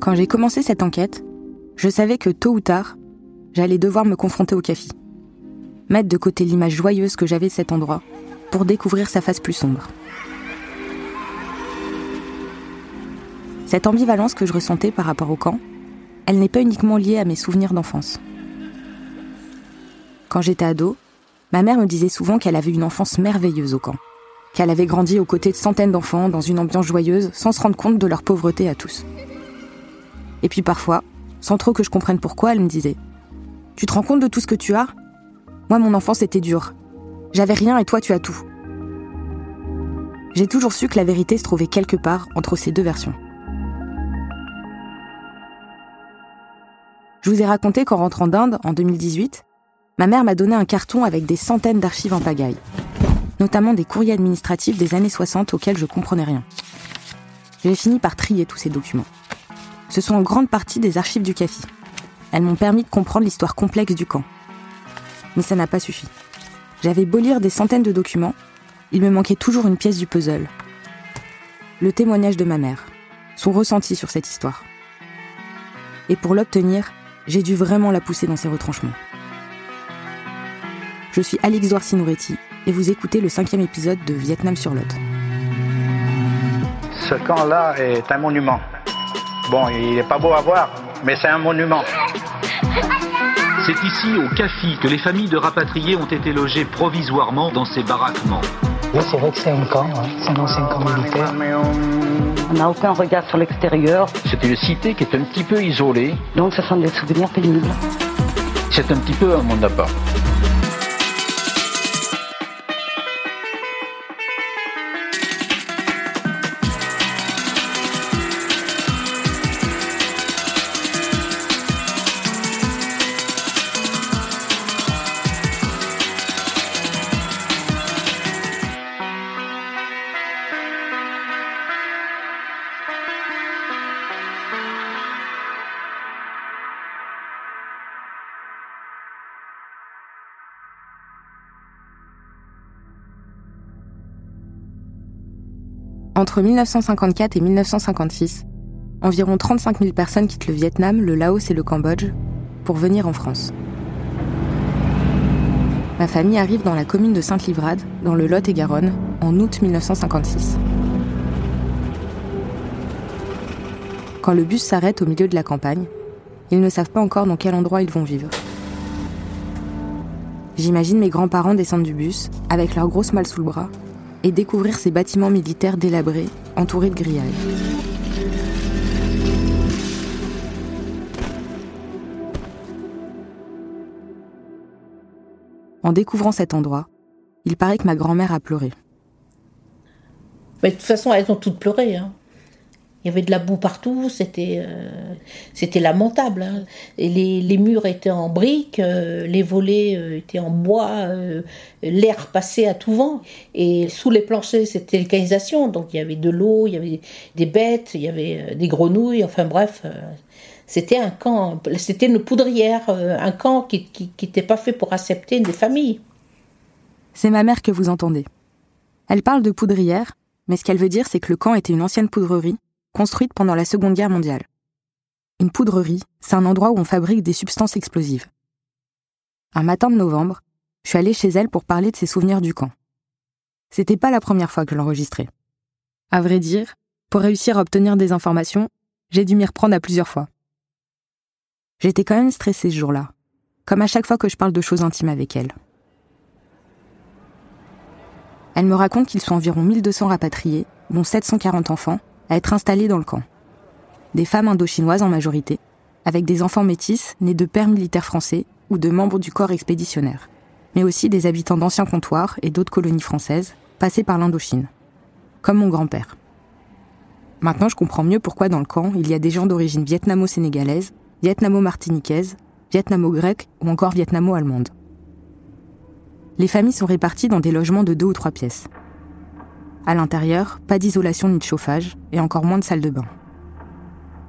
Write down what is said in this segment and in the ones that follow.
Quand j'ai commencé cette enquête, je savais que tôt ou tard, j'allais devoir me confronter au CAFI. Mettre de côté l'image joyeuse que j'avais de cet endroit pour découvrir sa face plus sombre. Cette ambivalence que je ressentais par rapport au camp, elle n'est pas uniquement liée à mes souvenirs d'enfance. Quand j'étais ado, ma mère me disait souvent qu'elle avait une enfance merveilleuse au camp, qu'elle avait grandi aux côtés de centaines d'enfants dans une ambiance joyeuse sans se rendre compte de leur pauvreté à tous. Et puis parfois, sans trop que je comprenne pourquoi, elle me disait Tu te rends compte de tout ce que tu as? Moi, mon enfance était dure. J'avais rien et toi, tu as tout. J'ai toujours su que la vérité se trouvait quelque part entre ces deux versions. Je vous ai raconté qu'en rentrant d'Inde en 2018, ma mère m'a donné un carton avec des centaines d'archives en pagaille, notamment des courriers administratifs des années 60 auxquels je comprenais rien. J'ai fini par trier tous ces documents. Ce sont en grande partie des archives du CAFI. Elles m'ont permis de comprendre l'histoire complexe du camp. Mais ça n'a pas suffi. J'avais beau lire des centaines de documents, il me manquait toujours une pièce du puzzle. Le témoignage de ma mère, son ressenti sur cette histoire. Et pour l'obtenir, j'ai dû vraiment la pousser dans ses retranchements. Je suis Alix Douarcy-Nouretti et vous écoutez le cinquième épisode de Vietnam sur Lot. Ce camp-là est un monument. Bon, il n'est pas beau à voir, mais c'est un monument. C'est ici, au CAFI, que les familles de rapatriés ont été logées provisoirement dans ces baraquements. Oui, c'est vrai que c'est un camp, hein. c'est un ancien camp militaire. On n'a aucun regard sur l'extérieur, C'est une cité qui est un petit peu isolée. donc ce sont des souvenirs pénibles. C'est un petit peu un monde à part. Entre 1954 et 1956, environ 35 000 personnes quittent le Vietnam, le Laos et le Cambodge pour venir en France. Ma famille arrive dans la commune de Sainte-Livrade, dans le Lot-et-Garonne, en août 1956. Quand le bus s'arrête au milieu de la campagne, ils ne savent pas encore dans quel endroit ils vont vivre. J'imagine mes grands-parents descendre du bus, avec leurs grosses malles sous le bras, et découvrir ces bâtiments militaires délabrés, entourés de grillages. En découvrant cet endroit, il paraît que ma grand-mère a pleuré. Mais de toute façon, elles ont toutes pleuré. hein. Il y avait de la boue partout, c'était euh, lamentable. hein. Les, les murs étaient en briques, euh, les volets euh, étaient en bois, l'air passait à tout vent. Et sous les planchers, c'était l'alcanisation, donc il y avait de l'eau, il y avait des bêtes, il y avait des grenouilles, enfin bref. c'était un camp, c'était une poudrière, un camp qui n'était pas fait pour accepter des familles. C'est ma mère que vous entendez. Elle parle de poudrière, mais ce qu'elle veut dire, c'est que le camp était une ancienne poudrerie construite pendant la Seconde Guerre mondiale. Une poudrerie, c'est un endroit où on fabrique des substances explosives. Un matin de novembre, je suis allée chez elle pour parler de ses souvenirs du camp. C'était pas la première fois que je l'enregistrais. À vrai dire, pour réussir à obtenir des informations, j'ai dû m'y reprendre à plusieurs fois. J'étais quand même stressée ce jour-là, comme à chaque fois que je parle de choses intimes avec elle. Elle me raconte qu'ils sont environ 1200 rapatriés, dont 740 enfants, à être installés dans le camp. Des femmes indochinoises en majorité, avec des enfants métis nés de pères militaires français ou de membres du corps expéditionnaire, mais aussi des habitants d'anciens comptoirs et d'autres colonies françaises passées par l'Indochine, comme mon grand-père. Maintenant, je comprends mieux pourquoi dans le camp, il y a des gens d'origine vietnamo-sénégalaise, vietnamo-martiniquaise, vietnamo-grecque ou encore vietnamo-allemande. Les familles sont réparties dans des logements de deux ou trois pièces. À l'intérieur, pas d'isolation ni de chauffage, et encore moins de salle de bain.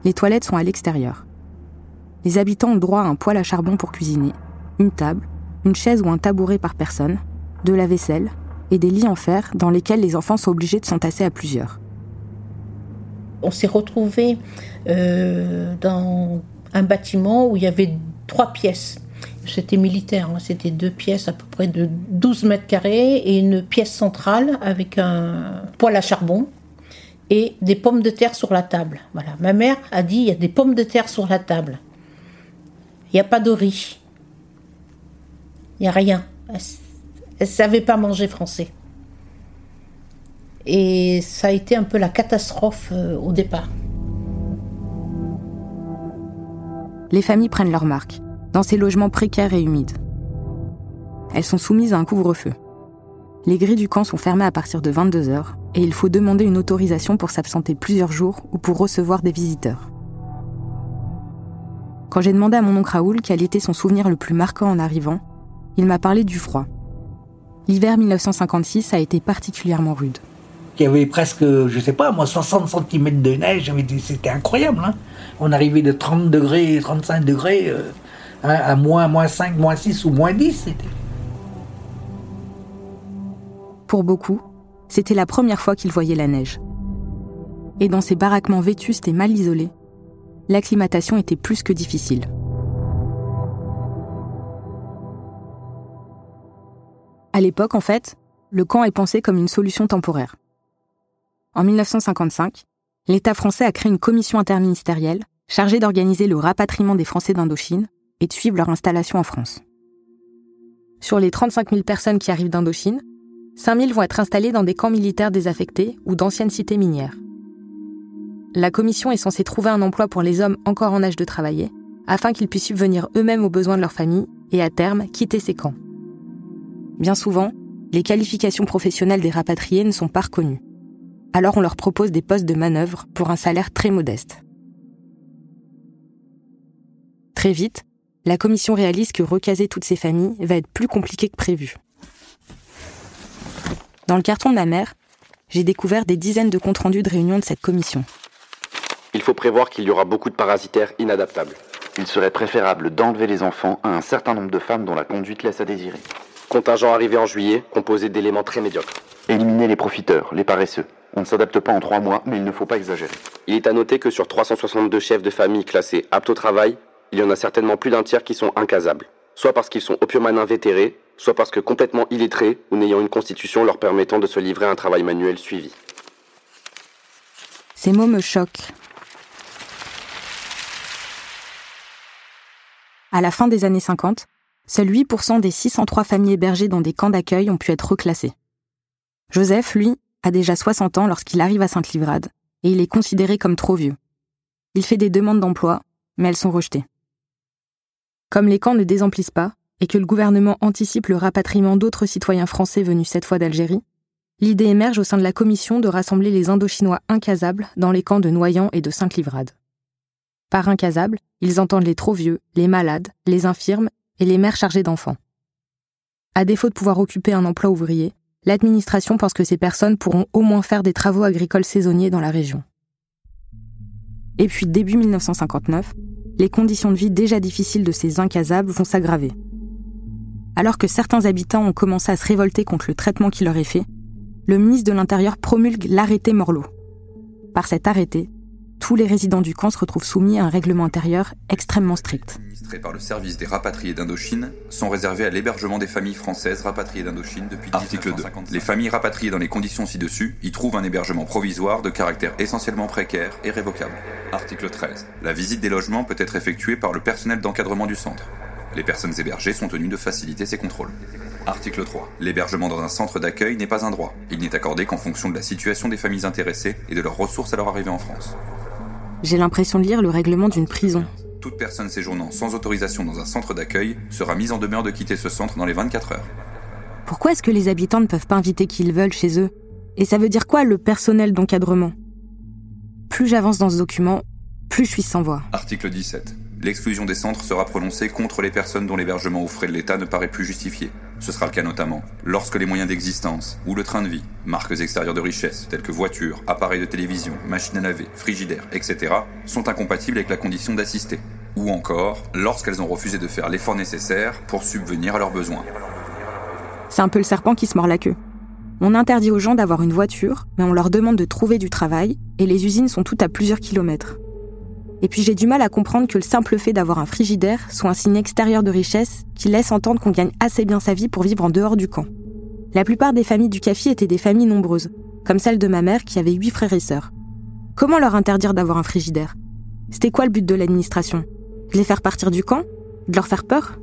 Les toilettes sont à l'extérieur. Les habitants ont droit à un poêle à charbon pour cuisiner, une table, une chaise ou un tabouret par personne, de la vaisselle et des lits en fer dans lesquels les enfants sont obligés de s'entasser à plusieurs. On s'est retrouvé euh, dans un bâtiment où il y avait trois pièces. C'était militaire, hein. c'était deux pièces à peu près de 12 mètres carrés et une pièce centrale avec un poêle à charbon et des pommes de terre sur la table. Ma mère a dit il y a des pommes de terre sur la table. Il n'y a pas de riz. Il n'y a rien. Elle ne savait pas manger français. Et ça a été un peu la catastrophe euh, au départ. Les familles prennent leur marque, dans ces logements précaires et humides. Elles sont soumises à un couvre-feu. Les grilles du camp sont fermées à partir de 22 heures et il faut demander une autorisation pour s'absenter plusieurs jours ou pour recevoir des visiteurs. Quand j'ai demandé à mon oncle Raoul quel était son souvenir le plus marquant en arrivant, il m'a parlé du froid. L'hiver 1956 a été particulièrement rude. Il y avait presque, je sais pas, moi, 60 cm de neige, c'était incroyable. Hein. On arrivait de 30 degrés, 35 degrés euh, à moins, moins 5, moins 6 ou moins 10. Pour beaucoup, c'était la première fois qu'ils voyaient la neige. Et dans ces baraquements vétustes et mal isolés, l'acclimatation était plus que difficile. À l'époque, en fait, le camp est pensé comme une solution temporaire. En 1955, l'État français a créé une commission interministérielle chargée d'organiser le rapatriement des Français d'Indochine et de suivre leur installation en France. Sur les 35 000 personnes qui arrivent d'Indochine, 5 000 vont être installés dans des camps militaires désaffectés ou d'anciennes cités minières. La commission est censée trouver un emploi pour les hommes encore en âge de travailler, afin qu'ils puissent subvenir eux-mêmes aux besoins de leur famille et à terme quitter ces camps. Bien souvent, les qualifications professionnelles des rapatriés ne sont pas reconnues. Alors on leur propose des postes de manœuvre pour un salaire très modeste. Très vite, la commission réalise que recaser toutes ces familles va être plus compliqué que prévu. Dans le carton de ma mère, j'ai découvert des dizaines de comptes rendus de réunions de cette commission. Il faut prévoir qu'il y aura beaucoup de parasitaires inadaptables. Il serait préférable d'enlever les enfants à un certain nombre de femmes dont la conduite laisse à désirer. Contingent arrivé en juillet, composé d'éléments très médiocres. Éliminer les profiteurs, les paresseux. On ne s'adapte pas en trois mois, mais il ne faut pas exagérer. Il est à noter que sur 362 chefs de famille classés aptes au travail, il y en a certainement plus d'un tiers qui sont incasables. Soit parce qu'ils sont opiumans invétérés, soit parce que complètement illettrés ou n'ayant une constitution leur permettant de se livrer à un travail manuel suivi. Ces mots me choquent. À la fin des années 50, seuls 8% des 603 familles hébergées dans des camps d'accueil ont pu être reclassées. Joseph, lui, a déjà 60 ans lorsqu'il arrive à Sainte-Livrade, et il est considéré comme trop vieux. Il fait des demandes d'emploi, mais elles sont rejetées. Comme les camps ne désemplissent pas, et que le gouvernement anticipe le rapatriement d'autres citoyens français venus cette fois d'Algérie, l'idée émerge au sein de la commission de rassembler les Indochinois incasables dans les camps de Noyant et de Sainte-Livrade. Par incasables, ils entendent les trop vieux, les malades, les infirmes et les mères chargées d'enfants. À défaut de pouvoir occuper un emploi ouvrier, l'administration pense que ces personnes pourront au moins faire des travaux agricoles saisonniers dans la région. Et puis début 1959, les conditions de vie déjà difficiles de ces incasables vont s'aggraver. Alors que certains habitants ont commencé à se révolter contre le traitement qui leur est fait, le ministre de l'Intérieur promulgue l'arrêté Morlot. Par cet arrêté, tous les résidents du camp se retrouvent soumis à un règlement intérieur extrêmement strict. Administrés par le service des rapatriés d'Indochine sont réservés à l'hébergement des familles françaises rapatriées d'Indochine depuis Article 2. Les familles rapatriées dans les conditions ci-dessus y trouvent un hébergement provisoire de caractère essentiellement précaire et révocable. Article 13. La visite des logements peut être effectuée par le personnel d'encadrement du centre. Les personnes hébergées sont tenues de faciliter ces contrôles. Article 3. L'hébergement dans un centre d'accueil n'est pas un droit. Il n'est accordé qu'en fonction de la situation des familles intéressées et de leurs ressources à leur arrivée en France. J'ai l'impression de lire le règlement d'une prison. Toute personne séjournant sans autorisation dans un centre d'accueil sera mise en demeure de quitter ce centre dans les 24 heures. Pourquoi est-ce que les habitants ne peuvent pas inviter qui ils veulent chez eux? Et ça veut dire quoi le personnel d'encadrement? Plus j'avance dans ce document, plus je suis sans voix. Article 17 l'exclusion des centres sera prononcée contre les personnes dont l'hébergement aux frais de l'État ne paraît plus justifié. Ce sera le cas notamment lorsque les moyens d'existence ou le train de vie, marques extérieures de richesse telles que voitures, appareils de télévision, machines à laver, frigidaires, etc., sont incompatibles avec la condition d'assister. Ou encore lorsqu'elles ont refusé de faire l'effort nécessaire pour subvenir à leurs besoins. C'est un peu le serpent qui se mord la queue. On interdit aux gens d'avoir une voiture, mais on leur demande de trouver du travail, et les usines sont toutes à plusieurs kilomètres. Et puis j'ai du mal à comprendre que le simple fait d'avoir un frigidaire soit un signe extérieur de richesse qui laisse entendre qu'on gagne assez bien sa vie pour vivre en dehors du camp. La plupart des familles du CAFI étaient des familles nombreuses, comme celle de ma mère qui avait huit frères et sœurs. Comment leur interdire d'avoir un frigidaire? C'était quoi le but de l'administration? De les faire partir du camp? De leur faire peur?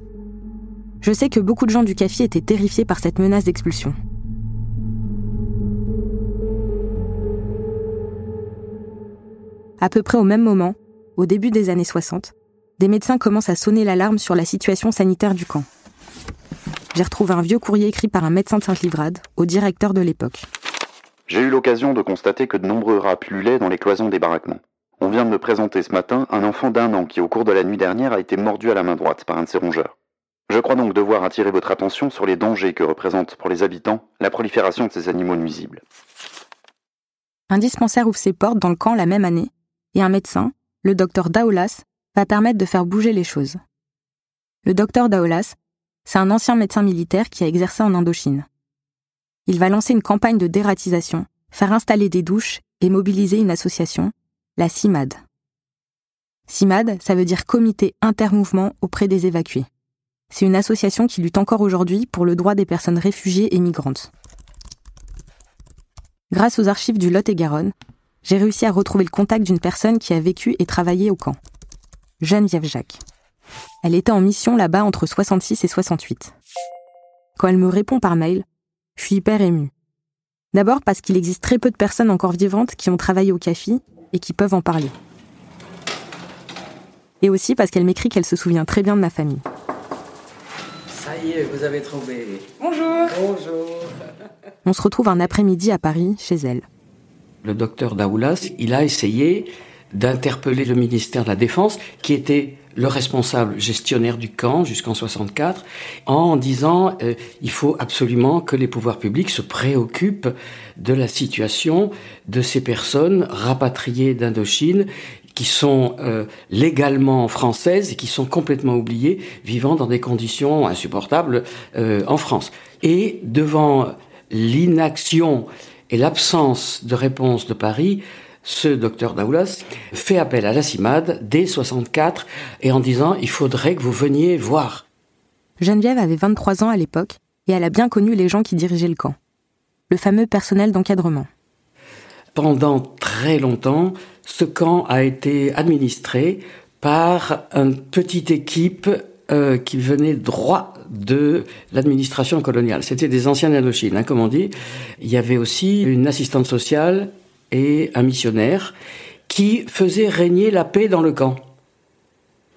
Je sais que beaucoup de gens du CAFI étaient terrifiés par cette menace d'expulsion. À peu près au même moment, au début des années 60, des médecins commencent à sonner l'alarme sur la situation sanitaire du camp. J'ai retrouvé un vieux courrier écrit par un médecin de Sainte-Livrade au directeur de l'époque. J'ai eu l'occasion de constater que de nombreux rats pullulaient dans les cloisons des baraquements. On vient de me présenter ce matin un enfant d'un an qui, au cours de la nuit dernière, a été mordu à la main droite par un de ces rongeurs. Je crois donc devoir attirer votre attention sur les dangers que représente pour les habitants la prolifération de ces animaux nuisibles. Un dispensaire ouvre ses portes dans le camp la même année et un médecin, le docteur Daoulas, va permettre de faire bouger les choses. Le docteur Daoulas, c'est un ancien médecin militaire qui a exercé en Indochine. Il va lancer une campagne de dératisation, faire installer des douches et mobiliser une association, la CIMAD. CIMAD, ça veut dire Comité Intermouvement auprès des évacués. C'est une association qui lutte encore aujourd'hui pour le droit des personnes réfugiées et migrantes. Grâce aux archives du Lot-et-Garonne, j'ai réussi à retrouver le contact d'une personne qui a vécu et travaillé au camp. Geneviève Jacques. Elle était en mission là-bas entre 66 et 68. Quand elle me répond par mail, je suis hyper émue. D'abord parce qu'il existe très peu de personnes encore vivantes qui ont travaillé au CAFI et qui peuvent en parler. Et aussi parce qu'elle m'écrit qu'elle se souvient très bien de ma famille. Ça y est, vous avez trouvé. Bonjour. Bonjour. On se retrouve un après-midi à Paris, chez elle le docteur Daoulas, il a essayé d'interpeller le ministère de la Défense, qui était le responsable gestionnaire du camp jusqu'en 64, en disant euh, il faut absolument que les pouvoirs publics se préoccupent de la situation de ces personnes rapatriées d'Indochine qui sont euh, légalement françaises et qui sont complètement oubliées, vivant dans des conditions insupportables euh, en France. Et devant l'inaction et l'absence de réponse de Paris, ce docteur Daoulas fait appel à la CIMAD dès 64 et en disant il faudrait que vous veniez voir. Geneviève avait 23 ans à l'époque et elle a bien connu les gens qui dirigeaient le camp. Le fameux personnel d'encadrement. Pendant très longtemps, ce camp a été administré par une petite équipe euh, qui venait droit de l'administration coloniale. C'était des anciens Indochine, hein, comme on dit. Il y avait aussi une assistante sociale et un missionnaire qui faisaient régner la paix dans le camp.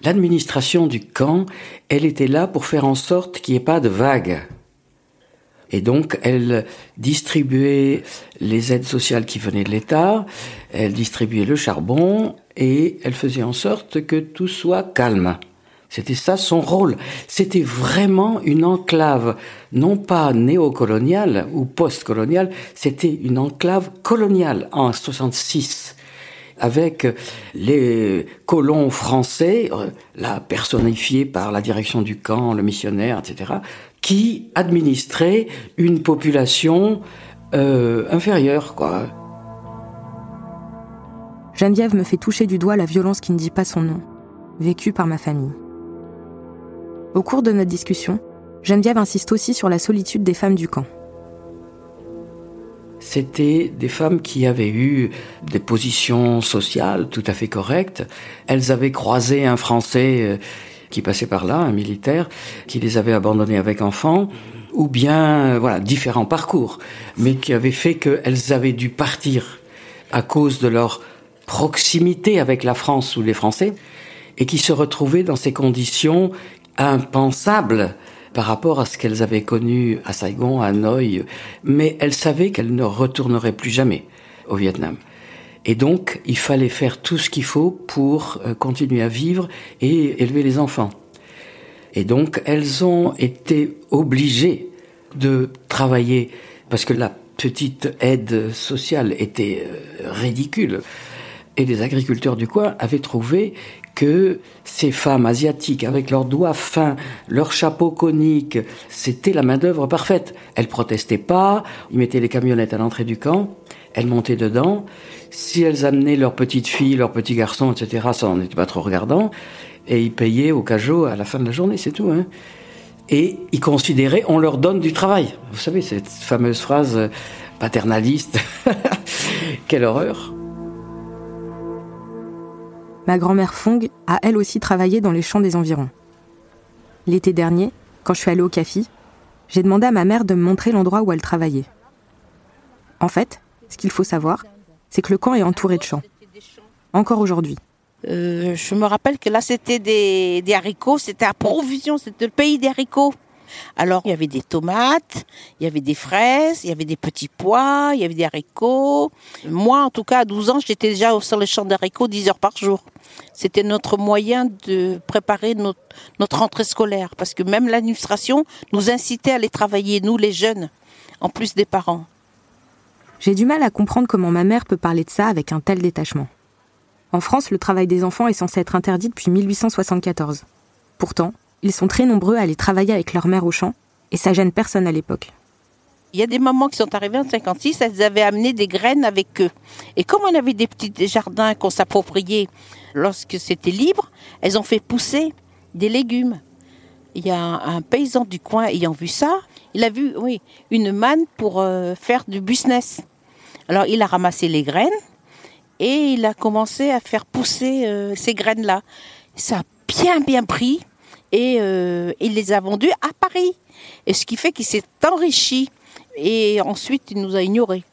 L'administration du camp, elle était là pour faire en sorte qu'il n'y ait pas de vagues. Et donc, elle distribuait les aides sociales qui venaient de l'État, elle distribuait le charbon, et elle faisait en sorte que tout soit calme. C'était ça son rôle. C'était vraiment une enclave, non pas néocoloniale ou post-coloniale, c'était une enclave coloniale en 66 avec les colons français, euh, là personnifiés par la direction du camp, le missionnaire, etc., qui administraient une population euh, inférieure, quoi. Geneviève me fait toucher du doigt la violence qui ne dit pas son nom, vécue par ma famille. Au cours de notre discussion, Geneviève insiste aussi sur la solitude des femmes du camp. C'était des femmes qui avaient eu des positions sociales tout à fait correctes. Elles avaient croisé un Français euh, qui passait par là, un militaire, qui les avait abandonnées avec enfants, ou bien, euh, voilà, différents parcours, mais qui avaient fait qu'elles avaient dû partir à cause de leur proximité avec la France ou les Français, et qui se retrouvaient dans ces conditions impensable par rapport à ce qu'elles avaient connu à Saigon, à Hanoï, mais elles savaient qu'elles ne retourneraient plus jamais au Vietnam. Et donc, il fallait faire tout ce qu'il faut pour euh, continuer à vivre et élever les enfants. Et donc, elles ont été obligées de travailler parce que la petite aide sociale était euh, ridicule. Et les agriculteurs du coin avaient trouvé que ces femmes asiatiques, avec leurs doigts fins, leurs chapeaux coniques, c'était la main-d'œuvre parfaite. Elles protestaient pas, ils mettaient les camionnettes à l'entrée du camp, elles montaient dedans. Si elles amenaient leurs petites filles, leurs petits garçons, etc., ça n'en était pas trop regardant. Et ils payaient au cajot à la fin de la journée, c'est tout. Hein. Et ils considéraient, on leur donne du travail. Vous savez, cette fameuse phrase paternaliste. Quelle horreur. Ma grand-mère Fong a elle aussi travaillé dans les champs des environs. L'été dernier, quand je suis allée au CAFI, j'ai demandé à ma mère de me montrer l'endroit où elle travaillait. En fait, ce qu'il faut savoir, c'est que le camp est entouré de champs. Encore aujourd'hui. Euh, je me rappelle que là, c'était des haricots, c'était à provision, c'était le pays des haricots. Alors, il y avait des tomates, il y avait des fraises, il y avait des petits pois, il y avait des haricots. Moi, en tout cas, à 12 ans, j'étais déjà sur le champ d'haricots 10 heures par jour. C'était notre moyen de préparer notre, notre rentrée scolaire, parce que même l'administration nous incitait à aller travailler, nous les jeunes, en plus des parents. J'ai du mal à comprendre comment ma mère peut parler de ça avec un tel détachement. En France, le travail des enfants est censé être interdit depuis 1874. Pourtant, ils sont très nombreux à aller travailler avec leur mère au champ, et ça gêne personne à l'époque. Il y a des mamans qui sont arrivées en 56, elles avaient amené des graines avec eux. Et comme on avait des petits jardins qu'on s'appropriait lorsque c'était libre, elles ont fait pousser des légumes. Il y a un, paysan du coin ayant vu ça, il a vu, oui, une manne pour euh, faire du business. Alors il a ramassé les graines et il a commencé à faire pousser euh, ces graines-là. Ça a bien bien pris et euh, il les a vendus à Paris. Et ce qui fait qu'il s'est enrichi et ensuite il nous a ignorés.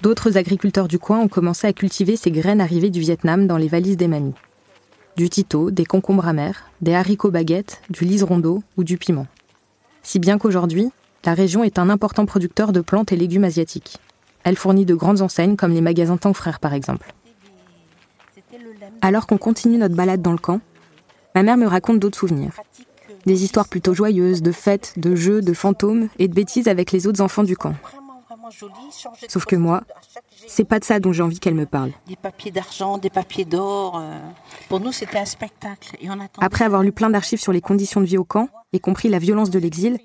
D'autres agriculteurs du coin ont commencé à cultiver ces graines arrivées du Vietnam dans les valises des mamies. Du tito, des concombres amers, des haricots baguettes, du liserondeau ou du piment. Si bien qu'aujourd'hui, la région est un important producteur de plantes et légumes asiatiques. Elle fournit de grandes enseignes comme les magasins Tang Frères par exemple. Alors qu'on continue notre balade dans le camp, ma mère me raconte d'autres souvenirs. Des histoires plutôt joyeuses, de fêtes, de jeux, de fantômes et de bêtises avec les autres enfants du camp. Sauf que moi, c'est pas de ça dont j'ai envie qu'elle me parle. Des papiers d'argent, des papiers d'or. Euh, pour nous, c'était un spectacle. Après avoir lu plein d'archives sur les conditions de vie au camp, y compris la violence de l'exil,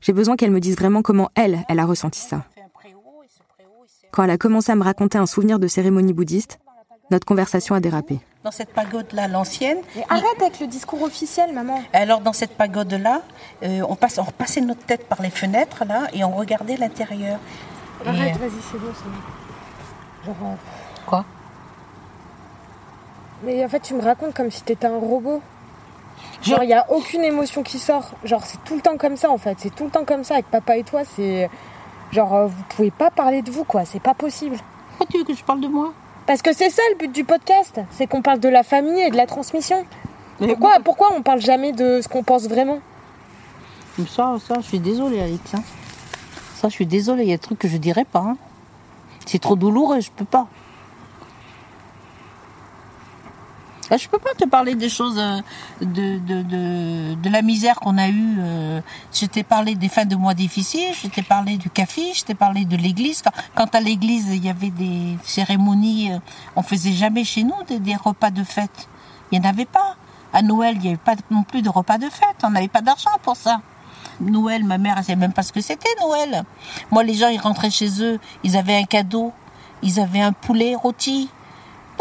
j'ai besoin qu'elle me dise vraiment comment elle, elle a ressenti ça. Quand elle a commencé à me raconter un souvenir de cérémonie bouddhiste, notre conversation a dérapé. Dans cette pagode-là, l'ancienne. Arrête avec le discours officiel, maman. Alors, dans cette pagode-là, euh, on, passe, on repassait notre tête par les fenêtres, là, et on regardait l'intérieur. Arrête, vas-y, c'est bon, c'est bon. Genre, Quoi? Mais en fait, tu me racontes comme si t'étais un robot. Genre, il n'y a aucune émotion qui sort. Genre, c'est tout le temps comme ça, en fait. C'est tout le temps comme ça avec papa et toi. C'est. Genre, euh, vous pouvez pas parler de vous, quoi. C'est pas possible. Pourquoi tu veux que je parle de moi? Parce que c'est ça le but du podcast. C'est qu'on parle de la famille et de la transmission. pourquoi, pourquoi on parle jamais de ce qu'on pense vraiment? Ça, ça, je suis désolée, Alex. Hein. Ça, je suis désolée. Il y a des trucs que je dirais pas. Hein. C'est trop douloureux, je peux pas. Je peux pas te parler des choses euh, de, de, de, de la misère qu'on a eue. Euh. Je t'ai parlé des fins de mois difficiles, je t'ai parlé du café, je t'ai parlé de l'église. Quand, à l'église, il y avait des cérémonies, euh, on faisait jamais chez nous des, repas de fête. Il n'y en avait pas. À Noël, il n'y avait pas non plus de repas de fête. On n'avait pas d'argent pour ça. Noël, ma mère, elle savait même pas ce que c'était Noël. Moi, les gens, ils rentraient chez eux, ils avaient un cadeau, ils avaient un poulet rôti,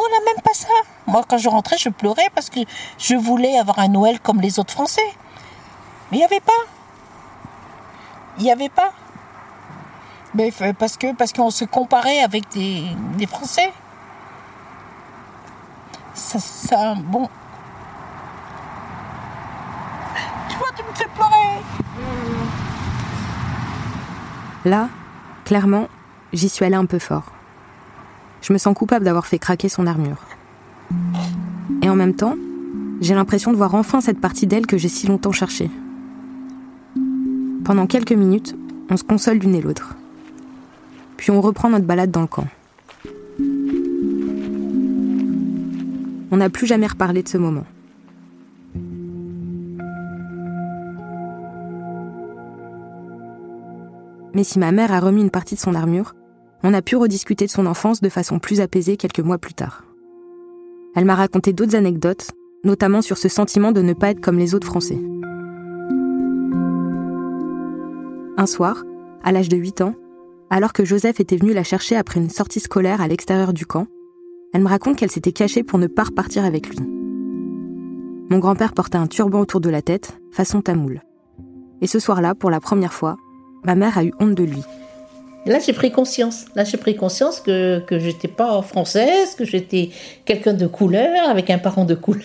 on n'a même pas ça. Moi, quand je rentrais, je pleurais parce que je voulais avoir un Noël comme les autres Français. Mais il n'y avait pas. Il n'y avait pas. Mais parce que parce qu'on se comparait avec des, Français. Ça, ça, bon. Tu vois, tu me fais pleurer. Là, clairement, j'y suis allée un peu fort. Je me sens coupable d'avoir fait craquer son armure. Et en même temps, j'ai l'impression de voir enfin cette partie d'elle que j'ai si longtemps cherchée. Pendant quelques minutes, on se console l'une et l'autre. Puis on reprend notre balade dans le camp. On n'a plus jamais reparlé de ce moment. Mais si ma mère a remis une partie de son armure, on a pu rediscuter de son enfance de façon plus apaisée quelques mois plus tard. Elle m'a raconté d'autres anecdotes, notamment sur ce sentiment de ne pas être comme les autres Français. Un soir, à l'âge de 8 ans, alors que Joseph était venu la chercher après une sortie scolaire à l'extérieur du camp, elle me raconte qu'elle s'était cachée pour ne pas repartir avec lui. Mon grand-père portait un turban autour de la tête, façon tamoul. Et ce soir-là, pour la première fois, ma mère a eu honte de lui. Là, j'ai pris conscience. Là, j'ai pris conscience que, que j'étais pas française, que j'étais quelqu'un de couleur, avec un parent de couleur.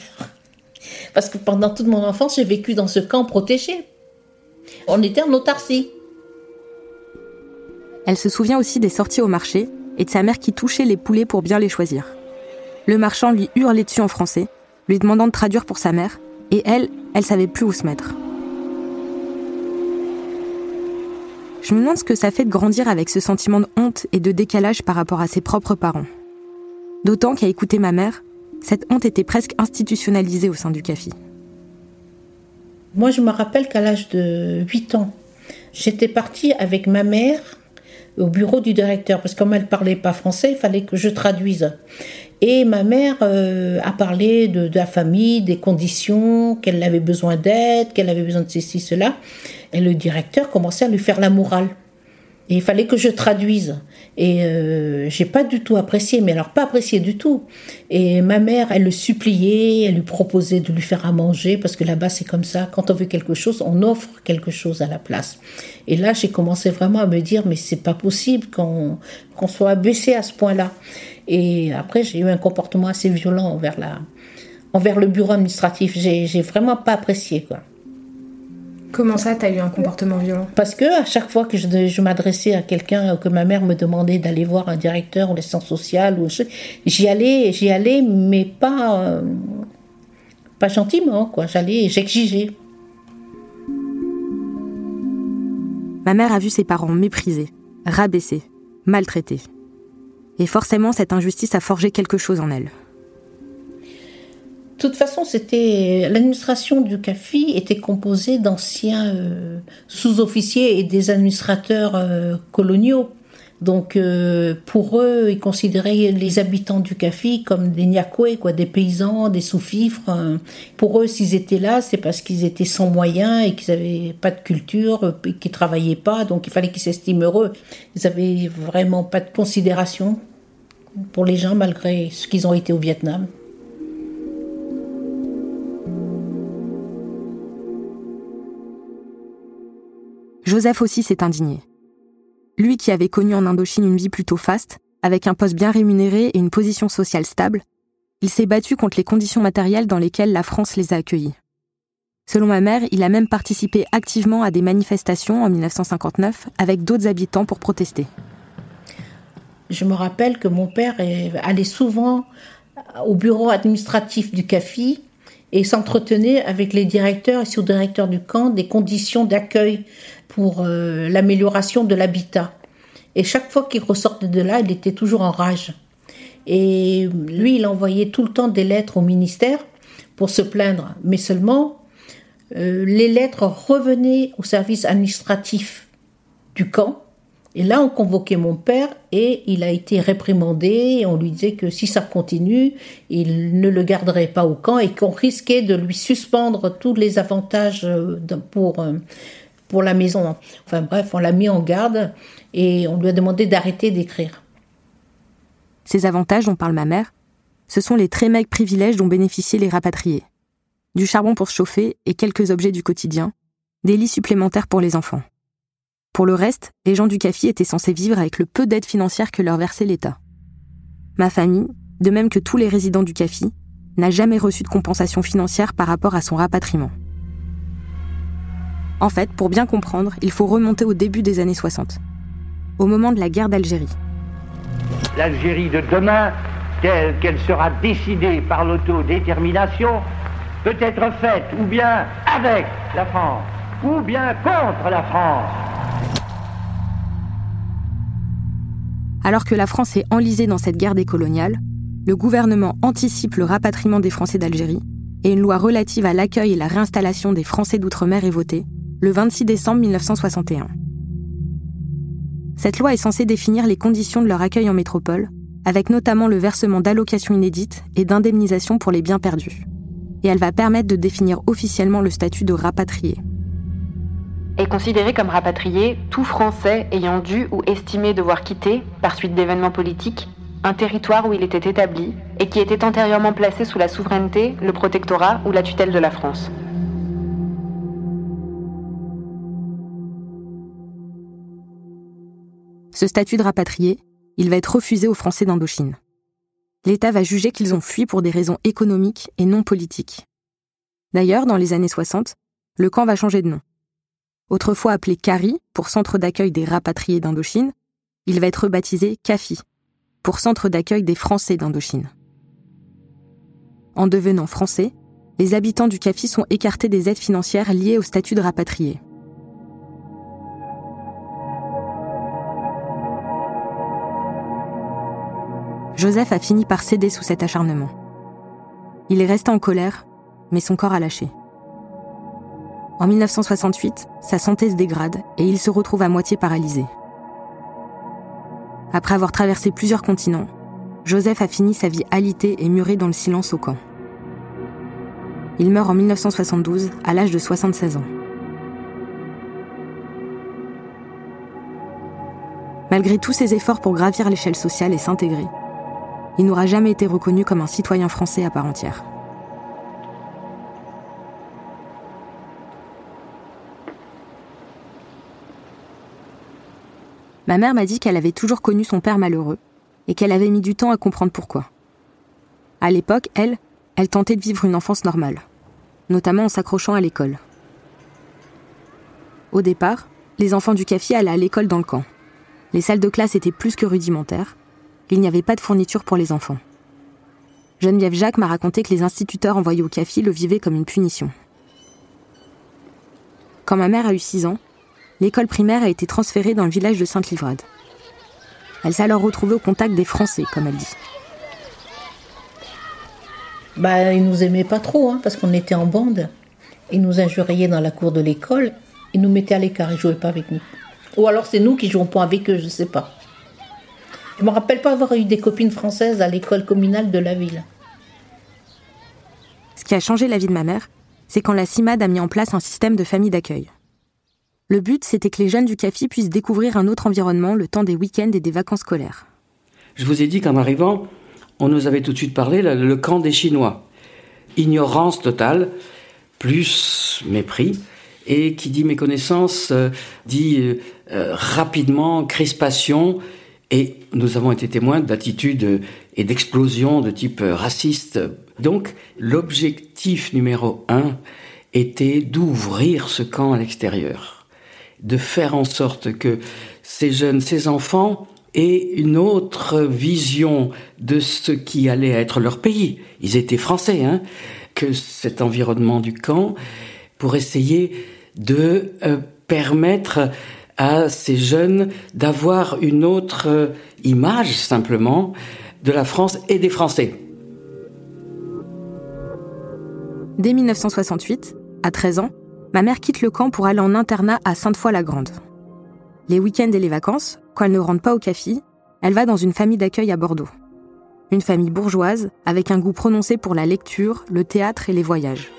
Parce que pendant toute mon enfance, j'ai vécu dans ce camp protégé. On était en autarcie. Elle se souvient aussi des sorties au marché et de sa mère qui touchait les poulets pour bien les choisir. Le marchand lui hurlait dessus en français, lui demandant de traduire pour sa mère, et elle, elle savait plus où se mettre. Je me demande ce que ça fait de grandir avec ce sentiment de honte et de décalage par rapport à ses propres parents. D'autant qu'à écouter ma mère, cette honte était presque institutionnalisée au sein du CAFI. Moi, je me rappelle qu'à l'âge de 8 ans, j'étais partie avec ma mère au bureau du directeur, parce que comme elle ne parlait pas français, il fallait que je traduise. Et ma mère euh, a parlé de, la famille, des conditions, qu'elle avait besoin d'aide, qu'elle avait besoin de ceci, cela. Et le directeur commençait à lui faire la morale. Et il fallait que je traduise. Et euh, j'ai pas du tout apprécié, mais alors pas apprécié du tout. Et ma mère, elle le suppliait, elle lui proposait de lui faire à manger, parce que là-bas c'est comme ça, quand on veut quelque chose, on offre quelque chose à la place. Et là, j'ai commencé vraiment à me dire, mais c'est pas possible qu'on qu'on soit abaissé à ce point-là. Et après, j'ai eu un comportement assez violent envers, la, envers le bureau administratif. J'ai vraiment pas apprécié, quoi. Comment ça, tu as eu un comportement violent? Parce que à chaque fois que je, je m'adressais à quelqu'un, que ma mère me demandait d'aller voir un directeur ou l'assistant social, ou j'y allais, j'y allais, mais pas, euh, pas gentiment, quoi. J'allais, j'exigeais. Ma mère a vu ses parents méprisés, rabaissés, maltraités. Et forcément, cette injustice a forgé quelque chose en elle. De toute façon, c'était l'administration du CAFI était composée d'anciens euh, sous-officiers et des administrateurs euh, coloniaux. Donc, euh, pour eux, ils considéraient les habitants du CAFI comme des Nyakwe, quoi, des paysans, des sous-fifres. Pour eux, s'ils étaient là, c'est parce qu'ils étaient sans moyens et qu'ils n'avaient pas de culture, qu'ils travaillaient pas. Donc, il fallait qu'ils s'estiment heureux. Ils avaient vraiment pas de considération pour les gens malgré ce qu'ils ont été au Vietnam. Joseph aussi s'est indigné. Lui qui avait connu en Indochine une vie plutôt faste, avec un poste bien rémunéré et une position sociale stable, il s'est battu contre les conditions matérielles dans lesquelles la France les a accueillis. Selon ma mère, il a même participé activement à des manifestations en 1959 avec d'autres habitants pour protester. Je me rappelle que mon père allait souvent au bureau administratif du CAFI et s'entretenait avec les directeurs et sous-directeurs du camp des conditions d'accueil pour euh, l'amélioration de l'habitat. Et chaque fois qu'il ressortait de là, il était toujours en rage. Et lui, il envoyait tout le temps des lettres au ministère pour se plaindre. Mais seulement, euh, les lettres revenaient au service administratif du camp. Et là, on convoquait mon père et il a été réprimandé. Et on lui disait que si ça continue, il ne le garderait pas au camp et qu'on risquait de lui suspendre tous les avantages euh, pour pour la maison. Enfin bref, on l'a mis en garde et on lui a demandé d'arrêter d'écrire. Ces avantages dont parle ma mère, ce sont les très maigres privilèges dont bénéficiaient les rapatriés. Du charbon pour chauffer et quelques objets du quotidien, des lits supplémentaires pour les enfants. Pour le reste, les gens du CAFI étaient censés vivre avec le peu d'aide financière que leur versait l'État. Ma famille, de même que tous les résidents du CAFI, n'a jamais reçu de compensation financière par rapport à son rapatriement. En fait, pour bien comprendre, il faut remonter au début des années 60, au moment de la guerre d'Algérie. L'Algérie de demain, telle qu'elle sera décidée par l'autodétermination, peut être faite ou bien avec la France, ou bien contre la France. Alors que la France est enlisée dans cette guerre décoloniale, le gouvernement anticipe le rapatriement des Français d'Algérie et une loi relative à l'accueil et la réinstallation des Français d'outre-mer est votée, le 26 décembre 1961. Cette loi est censée définir les conditions de leur accueil en métropole, avec notamment le versement d'allocations inédites et d'indemnisations pour les biens perdus. Et elle va permettre de définir officiellement le statut de rapatrié. Est considéré comme rapatrié tout Français ayant dû ou estimé devoir quitter, par suite d'événements politiques, un territoire où il était établi et qui était antérieurement placé sous la souveraineté, le protectorat ou la tutelle de la France. Ce statut de rapatrié, il va être refusé aux Français d'Indochine. L'État va juger qu'ils ont fui pour des raisons économiques et non politiques. D'ailleurs, dans les années 60, le camp va changer de nom. Autrefois appelé CARI, pour Centre d'accueil des rapatriés d'Indochine, il va être rebaptisé CAFI, pour Centre d'accueil des Français d'Indochine. En devenant français, les habitants du CAFI sont écartés des aides financières liées au statut de rapatrié. Joseph a fini par céder sous cet acharnement. Il est resté en colère, mais son corps a lâché. En 1968, sa santé se dégrade et il se retrouve à moitié paralysé. Après avoir traversé plusieurs continents, Joseph a fini sa vie alité et muré dans le silence au camp. Il meurt en 1972 à l'âge de 76 ans. Malgré tous ses efforts pour gravir l'échelle sociale et s'intégrer, il n'aura jamais été reconnu comme un citoyen français à part entière. Ma mère m'a dit qu'elle avait toujours connu son père malheureux et qu'elle avait mis du temps à comprendre pourquoi. À l'époque, elle, elle tentait de vivre une enfance normale, notamment en s'accrochant à l'école. Au départ, les enfants du café allaient à l'école dans le camp. Les salles de classe étaient plus que rudimentaires il n'y avait pas de fourniture pour les enfants. Geneviève Jacques m'a raconté que les instituteurs envoyés au CAFI le vivaient comme une punition. Quand ma mère a eu 6 ans, l'école primaire a été transférée dans le village de Sainte-Livrade. Elle s'est alors retrouvée au contact des Français, comme elle dit. Bah, ils nous aimaient pas trop, hein, parce qu'on était en bande. Ils nous injuriaient dans la cour de l'école. Ils nous mettaient à l'écart, ils jouaient pas avec nous. Ou alors c'est nous qui jouons pas avec eux, je sais pas. Je me rappelle pas avoir eu des copines françaises à l'école communale de la ville. Ce qui a changé la vie de ma mère, c'est quand la CIMAD a mis en place un système de famille d'accueil. Le but, c'était que les jeunes du CAFI puissent découvrir un autre environnement le temps des week-ends et des vacances scolaires. Je vous ai dit qu'en arrivant, on nous avait tout de suite parlé le camp des Chinois. Ignorance totale, plus mépris. Et qui dit méconnaissance euh, dit euh, euh, rapidement crispation et nous avons été témoins d'attitudes et d'explosions de type raciste. Donc, l'objectif numéro un était d'ouvrir ce camp à l'extérieur, de faire en sorte que ces jeunes, ces enfants aient une autre vision de ce qui allait être leur pays. Ils étaient français, hein, que cet environnement du camp, pour essayer de euh, permettre à ces jeunes d'avoir une autre euh, image simplement de la France et des Français. Dès 1968, à 13 ans, ma mère quitte le camp pour aller en internat à Sainte-Foy-la-Grande. Les week-ends et les vacances, quand elle ne rentre pas au café, elle va dans une famille d'accueil à Bordeaux. Une famille bourgeoise avec un goût prononcé pour la lecture, le théâtre et les voyages.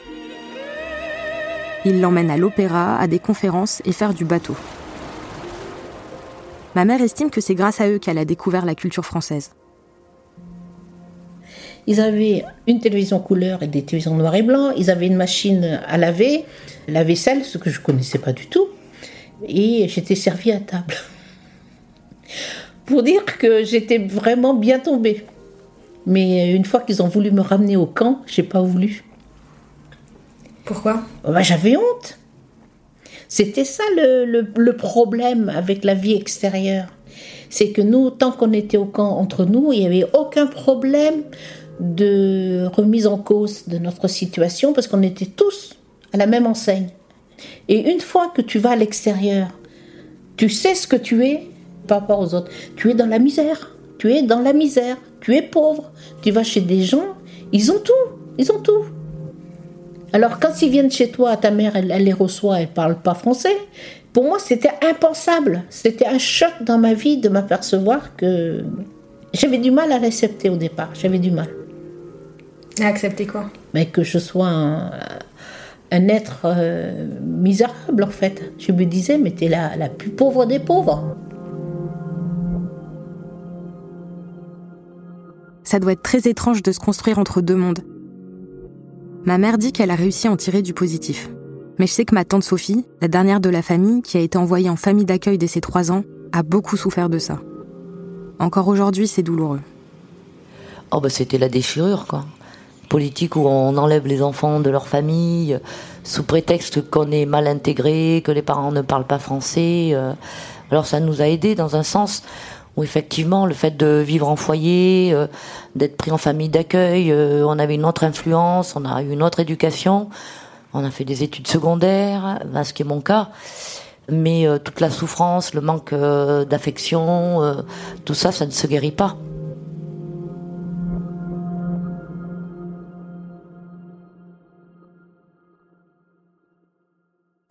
Il l'emmène à l'opéra, à des conférences et faire du bateau. Ma mère estime que c'est grâce à eux qu'elle a découvert la culture française. Ils avaient une télévision couleur et des télévisions noir et blanc. Ils avaient une machine à laver, la vaisselle, ce que je ne connaissais pas du tout. Et j'étais servie à table. Pour dire que j'étais vraiment bien tombée. Mais une fois qu'ils ont voulu me ramener au camp, j'ai pas voulu. Pourquoi? Bah, J'avais honte. C'était ça le, problème avec la vie extérieure. C'est que nous, tant qu'on était au camp entre nous, il n'y avait aucun problème de remise en cause de notre situation parce qu'on était tous à la même enseigne. Et une fois que tu vas à l'extérieur, tu sais ce que tu es par rapport aux autres. Tu es dans la misère. Tu es dans la misère. Tu es pauvre. Tu vas chez des gens, ils ont tout. Ils ont tout. Alors quand ils viennent chez toi, ta mère, elle, les reçoit, elle parle pas français. Pour moi, c'était impensable. C'était un choc dans ma vie de m'apercevoir que J'avais du mal à l'accepter au départ, j'avais du mal. À accepter quoi? Mais que je sois un, un être euh, misérable en fait. Je me disais, mais t'es la, la plus pauvre des pauvres. Ça doit être très étrange de se construire entre deux mondes. Ma mère dit qu'elle a réussi à en tirer du positif. Mais je sais que ma tante Sophie, la dernière de la famille, qui a été envoyée en famille d'accueil dès ses trois ans, a beaucoup souffert de ça. Encore aujourd'hui, c'est douloureux. Oh bah c'était la déchirure quoi. Politique où on enlève les enfants de leur famille sous prétexte qu'on est mal intégré, que les parents ne parlent pas français. euh. Alors ça nous a aidés dans un sens où effectivement le fait de vivre en foyer, euh, d'être pris en famille d'accueil, euh, on avait une autre influence, on a eu une autre éducation, on a fait des études secondaires, ben, ce qui est mon cas. Mais euh, toute la souffrance, le manque euh, d'affection, euh, tout ça, ça ne se guérit pas.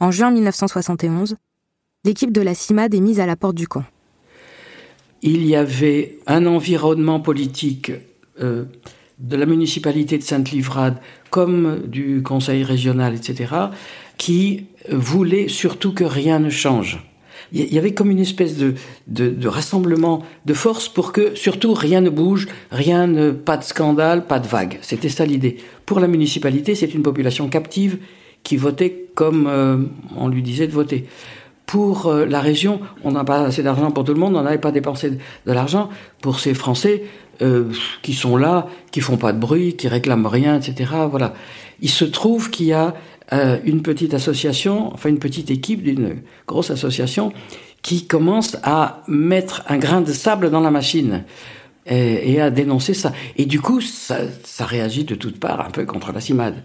En juin 1971, l'équipe de la CIMAD est mise à la porte du camp. il y avait un environnement politique euh, de la municipalité de Sainte-Livrade comme du conseil régional, etc., qui voulait surtout que rien ne change. Il y avait comme une espèce de, rassemblement de force pour que surtout rien ne bouge, rien pas de scandale, pas de vague. C'était ça l'idée. Pour la municipalité, c'est une population captive qui votait comme euh, on lui disait de voter pour euh, la région, on n'a pas assez d'argent pour tout le monde, on n'avait pas dépensé de, l'argent pour ces Français euh, qui sont là, qui font pas de bruit, qui réclament rien, etc. Voilà. Il se trouve qu'il y a euh, une petite association, enfin une petite équipe d'une grosse association qui commence à mettre un grain de sable dans la machine et, et à dénoncer ça. Et du coup, ça, ça réagit de toutes parts un peu contre la CIMAD.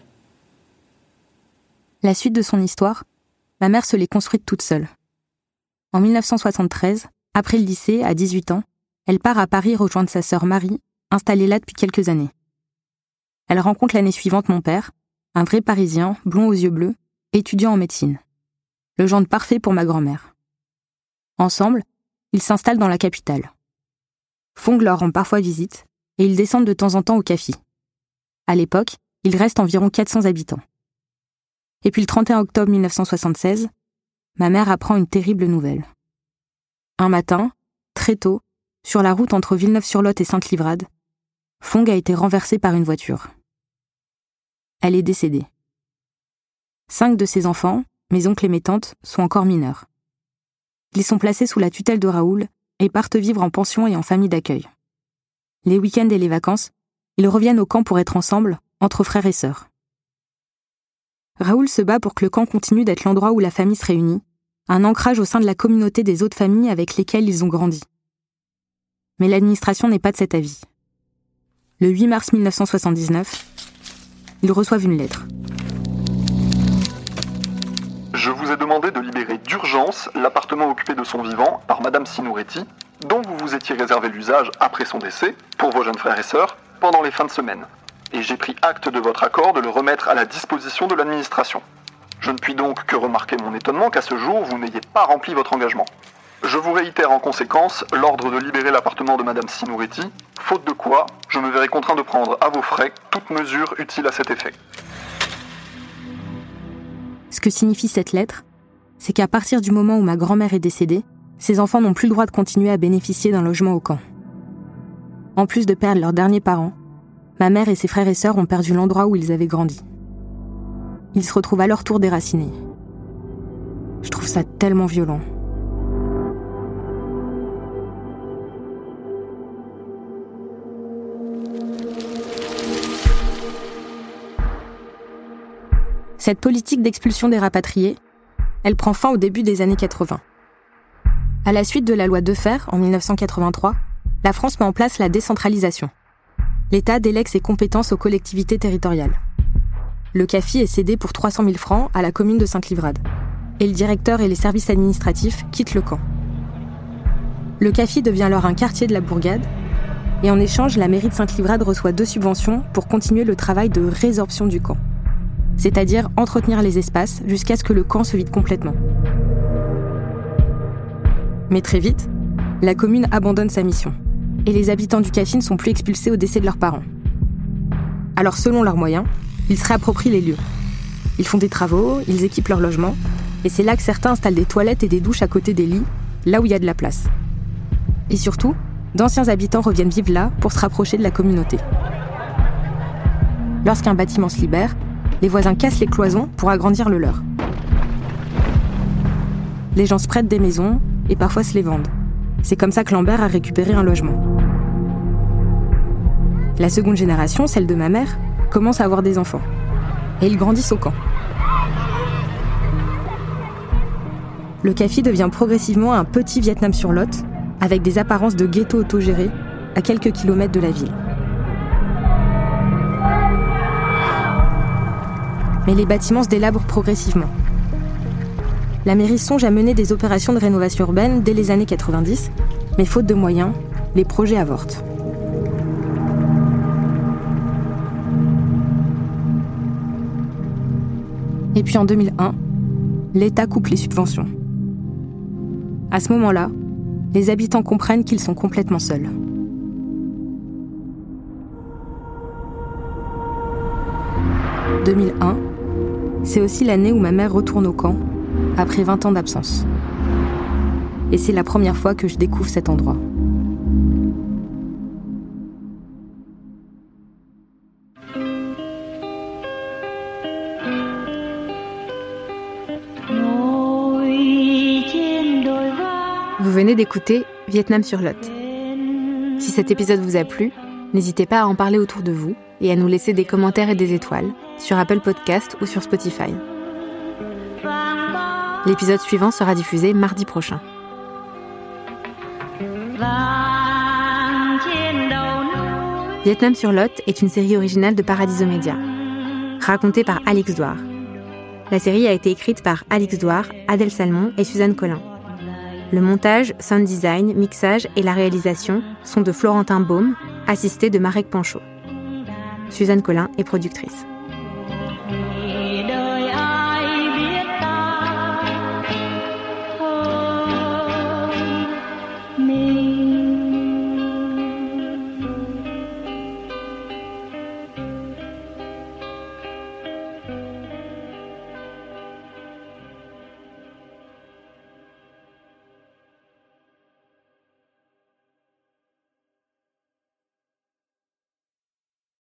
La suite de son histoire, ma mère se l'est construite toute seule. En 1973, après le lycée, à 18 ans, elle part à Paris rejoindre sa sœur Marie, installée là depuis quelques années. Elle rencontre l'année suivante mon père, un vrai Parisien, blond aux yeux bleus, étudiant en médecine. Le genre parfait pour ma grand-mère. Ensemble, ils s'installent dans la capitale. Fong leur rend parfois visite, et ils descendent de temps en temps au café. À l'époque, il reste environ 400 habitants. Et puis le 31 octobre 1976, ma mère apprend une terrible nouvelle. Un matin, très tôt, sur la route entre Villeneuve-sur-Lot et Sainte-Livrade, Fong a été renversée par une voiture. Elle est décédée. Cinq de ses enfants, mes oncles et mes tantes, sont encore mineurs. Ils sont placés sous la tutelle de Raoul et partent vivre en pension et en famille d'accueil. Les week-ends et les vacances, ils reviennent au camp pour être ensemble, entre frères et sœurs. Raoul se bat pour que le camp continue d'être l'endroit où la famille se réunit, un ancrage au sein de la communauté des autres familles avec lesquelles ils ont grandi. Mais l'administration n'est pas de cet avis. Le 8 mars 1979, ils reçoivent une lettre. Je vous ai demandé de libérer d'urgence l'appartement occupé de son vivant par Madame Sinouretti, dont vous vous étiez réservé l'usage après son décès, pour vos jeunes frères et sœurs, pendant les fins de semaine. Et j'ai pris acte de votre accord de le remettre à la disposition de l'administration. Je ne puis donc que remarquer mon étonnement qu'à ce jour, vous n'ayez pas rempli votre engagement. Je vous réitère en conséquence l'ordre de libérer l'appartement de Madame Sinouretti, faute de quoi, je me verrai contraint de prendre à vos frais toute mesure utile à cet effet. Ce que signifie cette lettre, c'est qu'à partir du moment où ma grand-mère est décédée, ses enfants n'ont plus le droit de continuer à bénéficier d'un logement au camp. En plus de perdre leurs derniers parents, ma mère et ses frères et sœurs ont perdu l'endroit où ils avaient grandi. Ils se retrouvent à leur tour déracinés. Je trouve ça tellement violent. Cette politique d'expulsion des rapatriés, elle prend fin au début des années 80. À la suite de la loi Defer en 1983, la France met en place la décentralisation. L'État délègue ses compétences aux collectivités territoriales. Le CAFI est cédé pour 300 000 francs à la commune de Sainte-Livrade. Et le directeur et les services administratifs quittent le camp. Le CAFI devient alors un quartier de la bourgade. Et en échange, la mairie de Sainte-Livrade reçoit deux subventions pour continuer le travail de résorption du camp. C'est-à-dire entretenir les espaces jusqu'à ce que le camp se vide complètement. Mais très vite, la commune abandonne sa mission. Et les habitants du CAFI ne sont plus expulsés au décès de leurs parents. Alors selon leurs moyens, ils se réapproprient les lieux. Ils font des travaux, ils équipent leur logement, et c'est là que certains installent des toilettes et des douches à côté des lits, là où il y a de la place. Et surtout, d'anciens habitants reviennent vivre là pour se rapprocher de la communauté. Lorsqu'un bâtiment se libère, les voisins cassent les cloisons pour agrandir le leur. Les gens se prêtent des maisons et parfois se les vendent. C'est comme ça que Lambert a récupéré un logement. La seconde génération, celle de ma mère, commence à avoir des enfants. Et ils grandissent au camp. Le CAFI devient progressivement un petit Vietnam sur Lot, avec des apparences de ghetto autogéré à quelques kilomètres de la ville. Mais les bâtiments se délabrent progressivement. La mairie songe à mener des opérations de rénovation urbaine dès les années 90, mais faute de moyens, les projets avortent. Et puis en 2001, l'État coupe les subventions. À ce moment-là, les habitants comprennent qu'ils sont complètement seuls. « 2001, c'est aussi l'année où ma mère retourne au camp, après 20 ans d'absence. Et c'est la première fois que je découvre cet endroit. Venez d'écouter Vietnam sur Lot. Si cet épisode vous a plu, n'hésitez pas à en parler autour de vous et à nous laisser des commentaires et des étoiles sur Apple Podcast ou sur Spotify. L'épisode suivant sera diffusé mardi prochain. Vietnam sur Lot est une série originale de Paradiso Media, racontée par Alix Douard. La série a été écrite par Alix Douard, Adèle Salmon et Suzanne Collin. Le montage, sound design, mixage et la réalisation sont de Florentin Baume, assisté de Marek Panchaud. Suzanne Collin est productrice.